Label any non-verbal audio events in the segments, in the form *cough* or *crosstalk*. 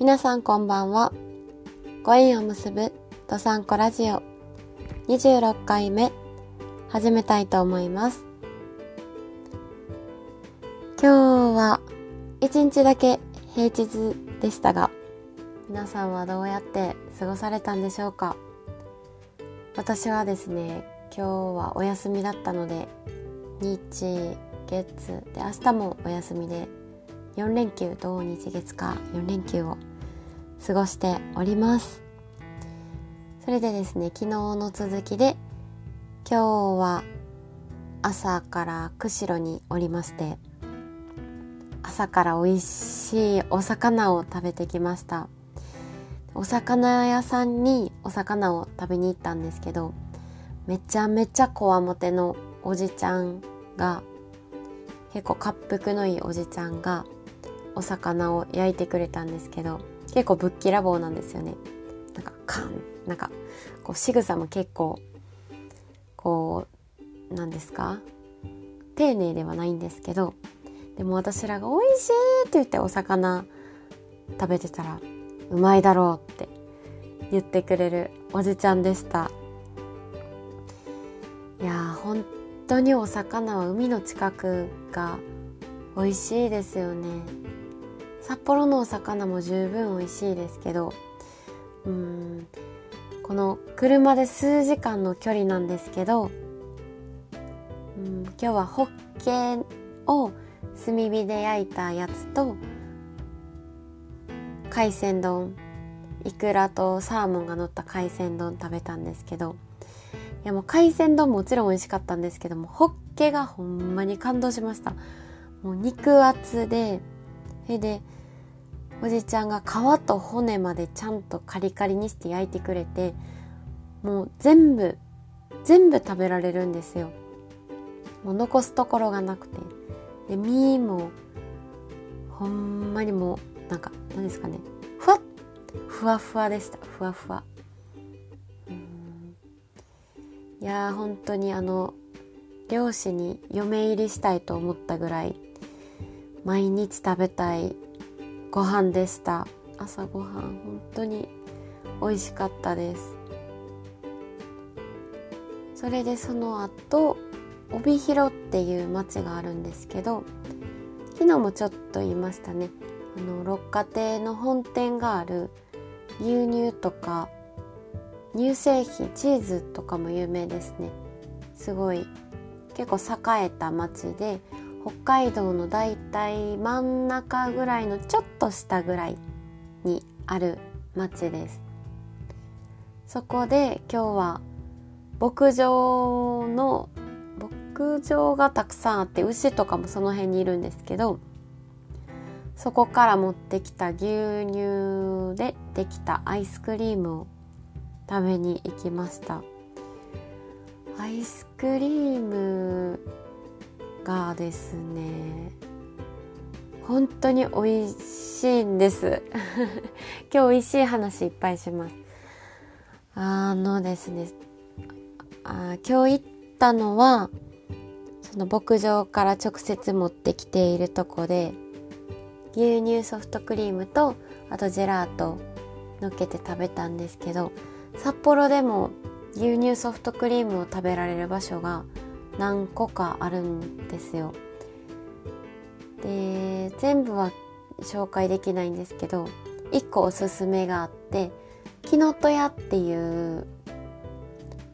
皆さんこんばんは。ご縁を結ぶドサンコラジオ26回目始めたいと思います。今日は一日だけ平日でしたが、皆さんはどうやって過ごされたんでしょうか私はですね、今日はお休みだったので、日、月で明日もお休みで4連休土日月か4連休を過ごしております。それでですね昨日の続きで今日は朝から釧路におりまして朝から美味しいお魚を食べてきました。お魚屋さんにお魚を食べに行ったんですけどめちゃめちゃこわもてのおじちゃんが結構滑腹のいいおじちゃんがお魚を焼いてくれたんですけど結構ぶっきらぼうなんですよね。なんかカンなんかこう仕草も結構こうなんですか？丁寧ではないんですけどでも私らが「美味しい!」って言ってお魚食べてたら「うまいだろう」って言ってくれるおじちゃんでした。いやー本当にお魚は海の近くが美味しいですよね。札幌のお魚も十分美味しいですけどうんこの車で数時間の距離なんですけどうん今日はホッケを炭火で焼いたやつと海鮮丼イクラとサーモンが乗った海鮮丼食べたんですけどいやもう海鮮丼もちろん美味しかったんですけどもホッケがほんまに感動しました。もう肉厚でそれでおじちゃんが皮と骨までちゃんとカリカリにして焼いてくれてもう全部全部食べられるんですよ。もう残すところがなくて。で身もほんまにもうなんか何ですかね。ふわっふわふわでした。ふわふわ。いやー本当にあの漁師に嫁入りしたいと思ったぐらい毎日食べたいご飯でした。朝ごはん本当に美味しかったです。それでその後帯広っていう町があるんですけど昨日もちょっと言いましたね。あの六花亭の本店がある牛乳とか乳製品チーズとかも有名ですね。すごい結構栄えた町で北海道のだいたい真ん中ぐらいのちょっと下ぐらいにある町です。そこで今日は牧場の牧場がたくさんあって牛とかもその辺にいるんですけどそこから持ってきた牛乳でできたアイスクリームを食べに行きました。アイスクリームがですね。本当に美味しいんです。*laughs* 今日美味しい話いっぱいします。あのですねあ今日行ったのはその牧場から直接持ってきているとこで牛乳ソフトクリームとあとジェラートのっけて食べたんですけど札幌でも牛乳ソフトクリームを食べられる場所が何個かあるんですよ。で全部は紹介できないんですけど1個おすすめがあってキノトヤっていう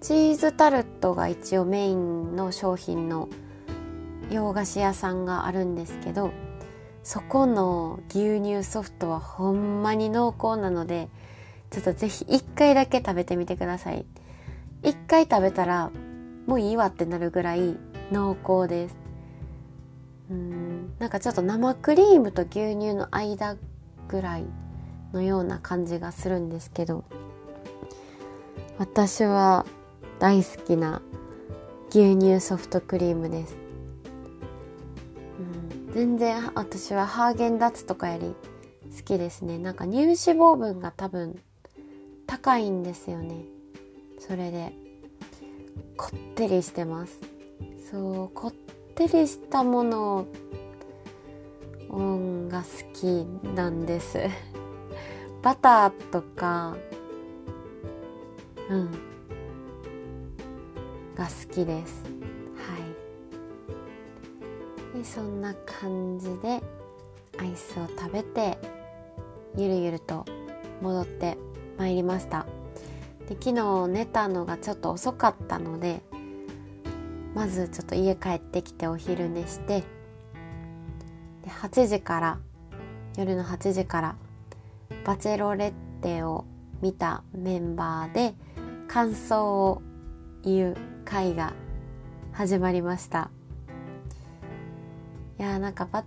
チーズタルトが一応メインの商品の洋菓子屋さんがあるんですけどそこの牛乳ソフトはほんまに濃厚なのでちょっとぜひ1回だけ食べてみてください1回食べたらもういいわってなるぐらい濃厚です。うん。なんかちょっと生クリームと牛乳の間ぐらいのような感じがするんですけど私は大好きな牛乳ソフトクリームです、うん、全然私はハーゲンダッツとかより好きですね。なんか乳脂肪分が多分高いんですよね。それで。こってりしてます。そうこってりしたものが好きなんです。*laughs* バターとかうんが好きです。はい。でそんな感じでアイスを食べてゆるゆると戻ってまいりました。で昨日寝たのがちょっと遅かったのでまずちょっと家帰ってきてお昼寝してで8時から夜の8時からバチェロレッテを見たメンバーで感想を言う会が始まりました。いやーなんかバ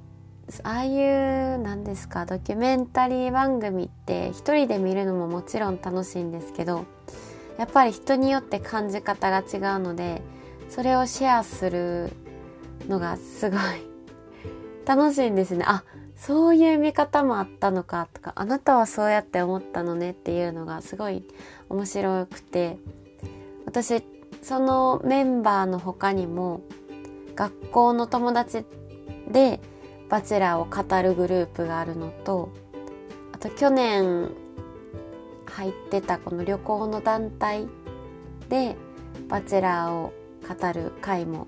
ああいう何ですかドキュメンタリー番組って一人で見るのももちろん楽しいんですけどやっぱり人によって感じ方が違うのでそれをシェアするのがすごい *laughs* 楽しいんですね。あそういう見方もあったのかとかあなたはそうやって思ったのねっていうのがすごい面白くて私そのメンバーの他にも学校の友達でバチェラーを語るグループがあるのとあと去年入ってたこの旅行の団体でバチェラーを語る会も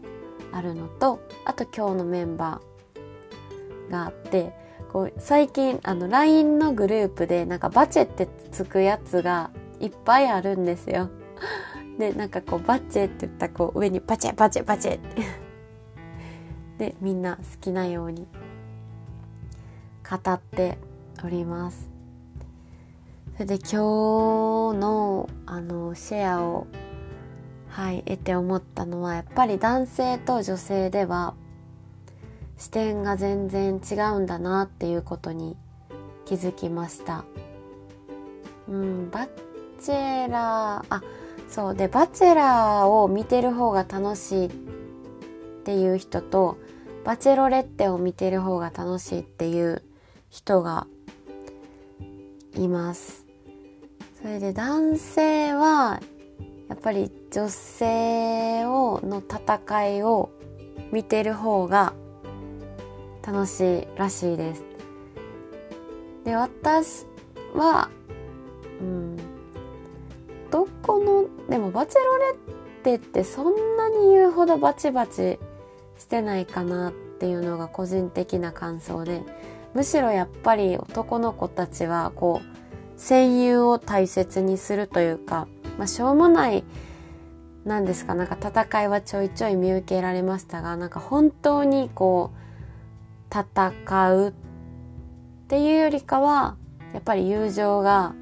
あるのとあと今日のメンバーがあってこう最近あの LINE のグループでなんかバチェってつくやつがいっぱいあるんですよ。*laughs* でなんかこうバチェって言ったらこう上にバチェバチェバチェって *laughs* でみんな好きなように語っておりますそれで今日のあのシェアをはい得て思ったのはやっぱり男性と女性では視点が全然違うんだなっていうことに気づきました。うんバチェラーあそうでバチェラーを見てる方が楽しいっていう人とバチェロレッテを見てる方が楽しいっていう人がいます。それで男性はやっぱり女性をの戦いを見てる方が楽しいらしいです。で私はうんどこのでもバチェロレッテってそんなに言うほどバチバチしてないかなっていうのが個人的な感想でむしろやっぱり男の子たちはこう戦友を大切にするというか、まあ、しょうもないなんですかなんか戦いはちょいちょい見受けられましたがなんか本当にこう戦うっていうよりかはやっぱり友情が、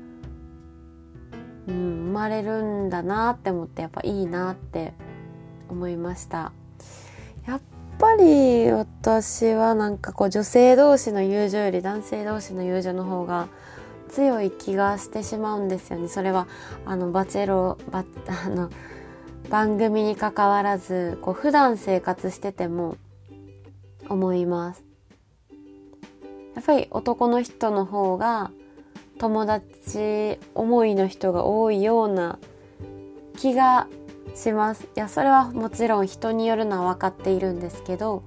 うん、生まれるんだなって思ってやっぱいいなって思いました。ぱり私はなんかこう女性同士の友情より男性同士の友情の方が強い気がしてしまうんですよね。それはあのバチェロバ *laughs* あの番組にかかわらずこう普段生活してても思います。やっぱり男の人の方が友達思いの人が多いような気がします。いやそれはもちろん人によるのは分かっているんですけど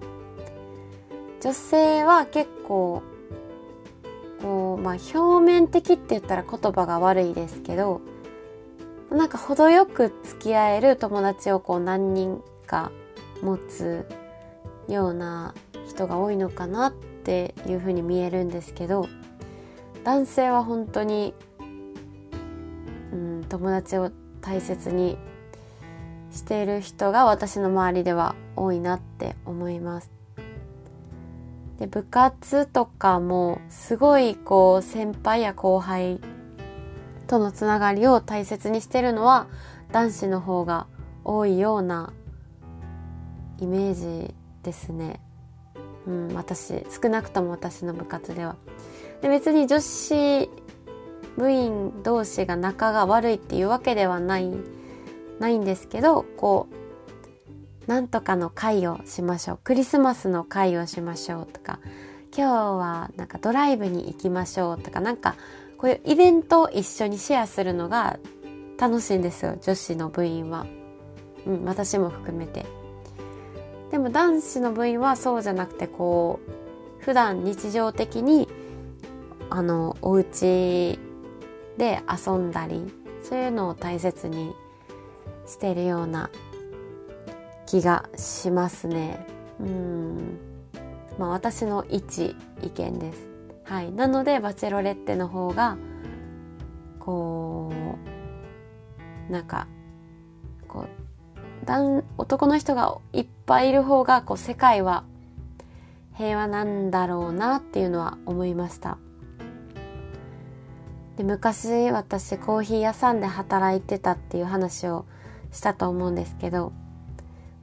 女性は結構こうまあ表面的って言ったら言葉が悪いですけどなんか程よく付き合える友達をこう何人か持つような人が多いのかなっていうふうに見えるんですけど男性は本当に、うん、友達を大切にしている人が私の周りでは多いなって思います。で部活とかもすごいこう先輩や後輩とのつながりを大切にしてるのは男子の方が多いようなイメージですね。うん、私少なくとも私の部活では。で別に女子部員同士が仲が悪いっていうわけではないないんですけどこうなんとかの会をしましょうクリスマスの会をしましょうとか今日はなんかドライブに行きましょうとかなんかこういうイベントを一緒にシェアするのが楽しいんですよ女子の部員は。うん、私も含めて。でも男子の部員はそうじゃなくてこう普段日常的にあのお家で遊んだりそういうのを大切にしてるような気がしますね。うんまあ私の一意見です。はい、なのでバチェロレッテの方がこうなんかこう男の人がいっぱいいる方がこう世界は平和なんだろうなっていうのは思いましたで昔私コーヒー屋さんで働いてたっていう話をしたと思うんですけど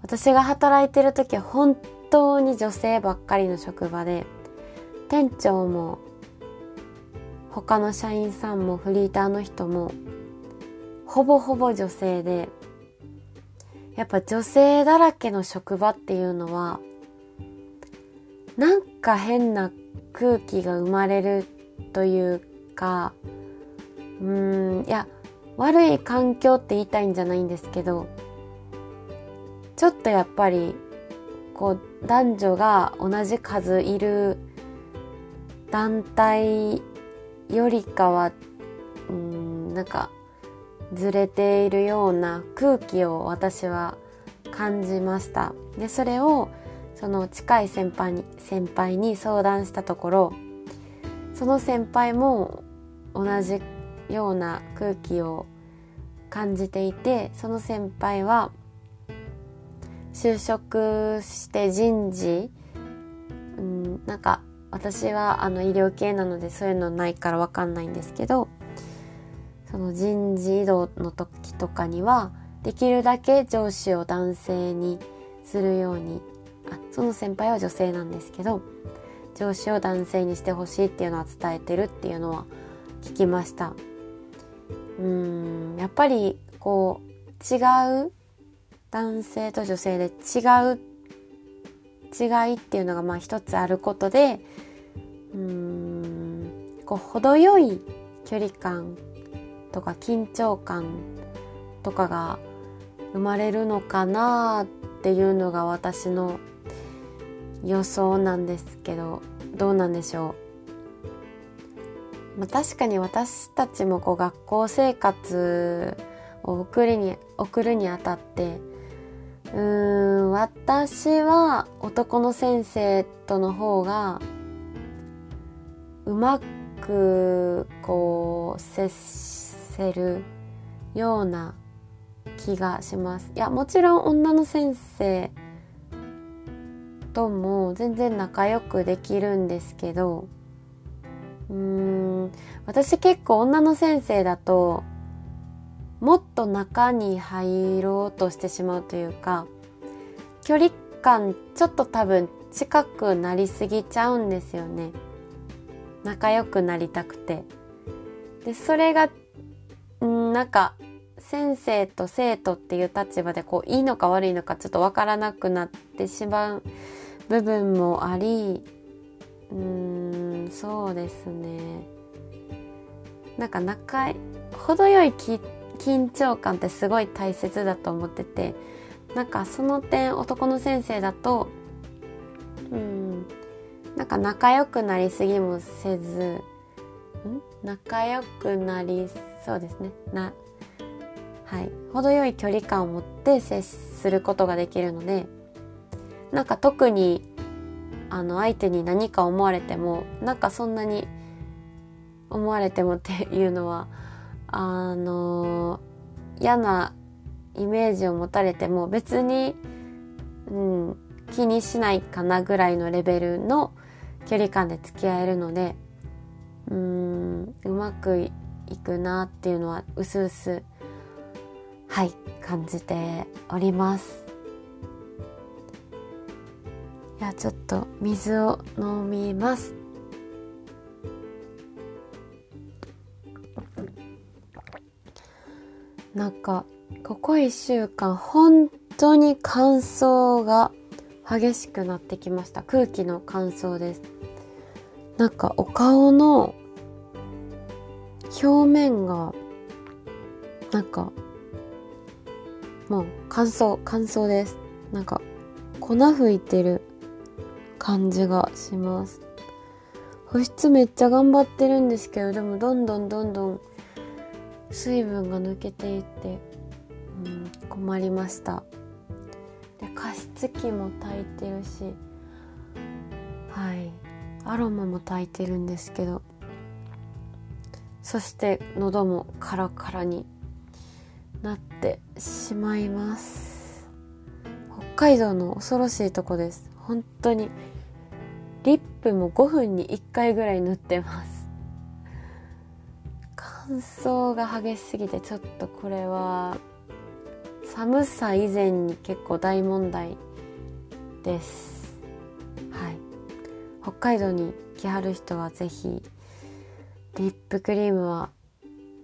私が働いてる時は本当に女性ばっかりの職場で店長も他の社員さんもフリーターの人もほぼほぼ女性でやっぱ女性だらけの職場っていうのはなんか変な空気が生まれるというかうーんいや悪い環境って言いたいんじゃないんですけどちょっとやっぱりこう男女が同じ数いる団体よりかはうんなんかずれているような空気を私は感じました。でそれをその近い先輩に先輩に相談したところその先輩も同じような空気を感じていてその先輩は就職して人事、うん、なんか私はあの医療系なのでそういうのないから分かんないんですけどその人事異動の時とかにはできるだけ上司を男性にするようにあその先輩は女性なんですけど上司を男性にしてほしいっていうのは伝えてるっていうのは聞きました。うん。やっぱりこう違う男性と女性で違う違いっていうのがまあ一つあることでうん。こう程よい距離感とか緊張感とかが生まれるのかなっていうのが私の予想なんですけどどうなんでしょう、まあ、確かに私たちもこう学校生活を送るに送るにあたってうーん私は男の先生との方がうまくこう接せるような気がします。いやもちろん女の先生とも全然仲良くできるんですけどうーん私結構女の先生だともっと中に入ろうとしてしまうというか距離感ちょっと多分近くなりすぎちゃうんですよね。仲良くなりたくて。でそれがんなんか先生と生徒っていう立場でこういいのか悪いのかちょっとわからなくなってしまう部分もありうーんそうですね。なんか仲程よい緊張感ってすごい大切だと思っててなんかその点男の先生だとうんなんか仲良くなりすぎもせずん？仲良くなりそうですね。なはい。程よい距離感を持って接することができるのでなんか特にあの相手に何か思われてもなんかそんなに思われてもっていうのはあの嫌なイメージを持たれても別に、うん、気にしないかなぐらいのレベルの距離感で付き合えるのでうんうまくいくなっていうのはうすうすはい感じております。いやちょっと水を飲みます。なんかここ1週間本当に乾燥が激しくなってきました。空気の乾燥です。なんかお顔の表面がなんかもう乾燥乾燥です。なんか粉吹いてる感じがします。保湿めっちゃ頑張ってるんですけどでもどんどんどんどん水分が抜けていって、うん、困りました。で加湿器も炊いてるしはい。アロマも炊いてるんですけどそして喉もカラカラになってしまいます。北海道の恐ろしいとこです。本当に。リップも5分に1回ぐらい塗ってます。乾燥が激しすぎてちょっとこれは寒さ以前に結構大問題です。はい。北海道に来はる人は是非リップクリームは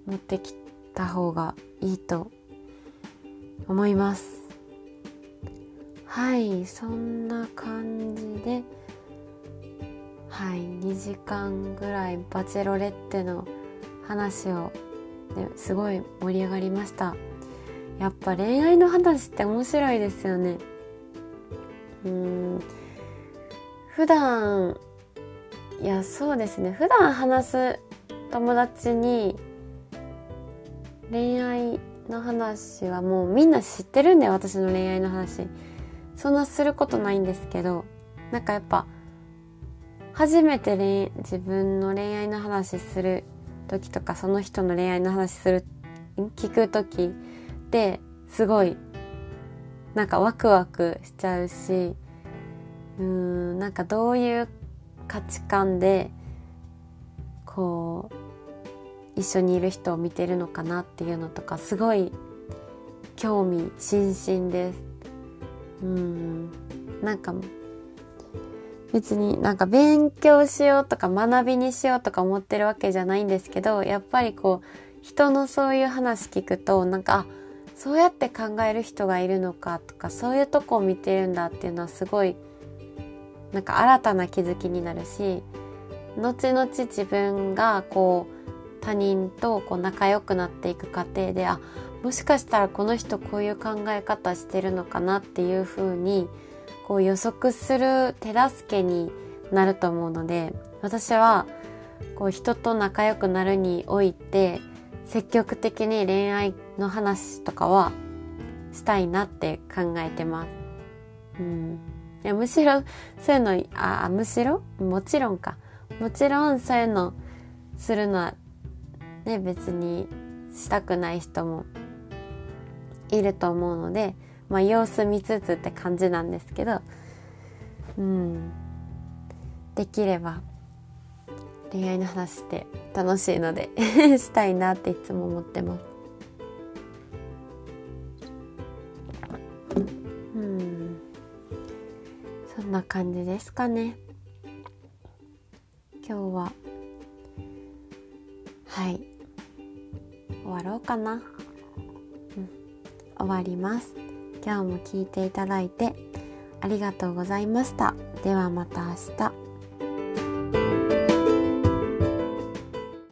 持ってきた方がいいと思います。はい。そんな感じで。はい。2時間ぐらいバチェロレッテの話を、ね、すごい盛り上がりました。やっぱ恋愛の話って面白いですよね。うん。普段いやそうですね。普段話す友達に恋愛の話はもうみんな知ってるんで私の恋愛の話。そんなすることないんですけどなんかやっぱ初めて自分の恋愛の話する時とかその人の恋愛の話する聞く時ってすごいなんかワクワクしちゃうしうーんなんかどういう価値観でこう一緒にいる人を見てるのかなっていうのとかすごい興味津々です。うんなんか別になんか勉強しようとか学びにしようとか思ってるわけじゃないんですけどやっぱりこう人のそういう話聞くとなんかあそうやって考える人がいるのかとかそういうとこを見てるんだっていうのはすごいなんか新たな気づきになるし後々自分がこう他人とこう仲良くなっていく過程であもしかしたらこの人こういう考え方してるのかなっていうふうにこう予測する手助けになると思うので私はこう人と仲良くなるにおいて積極的に恋愛の話とかはしたいなって考えてます。うん、いやむしろそういうのあむしろもちろんかもちろんそういうのするのはね別にしたくない人もいると思うので、まあ、様子見つつって感じなんですけどうん。できれば恋愛の話って楽しいので *laughs* したいなっていつも思ってます。うん。そんな感じですかね。今日は。はい。終わろうかな、うん、終わります。今日も聞いていただいてありがとうございました。ではまた明日。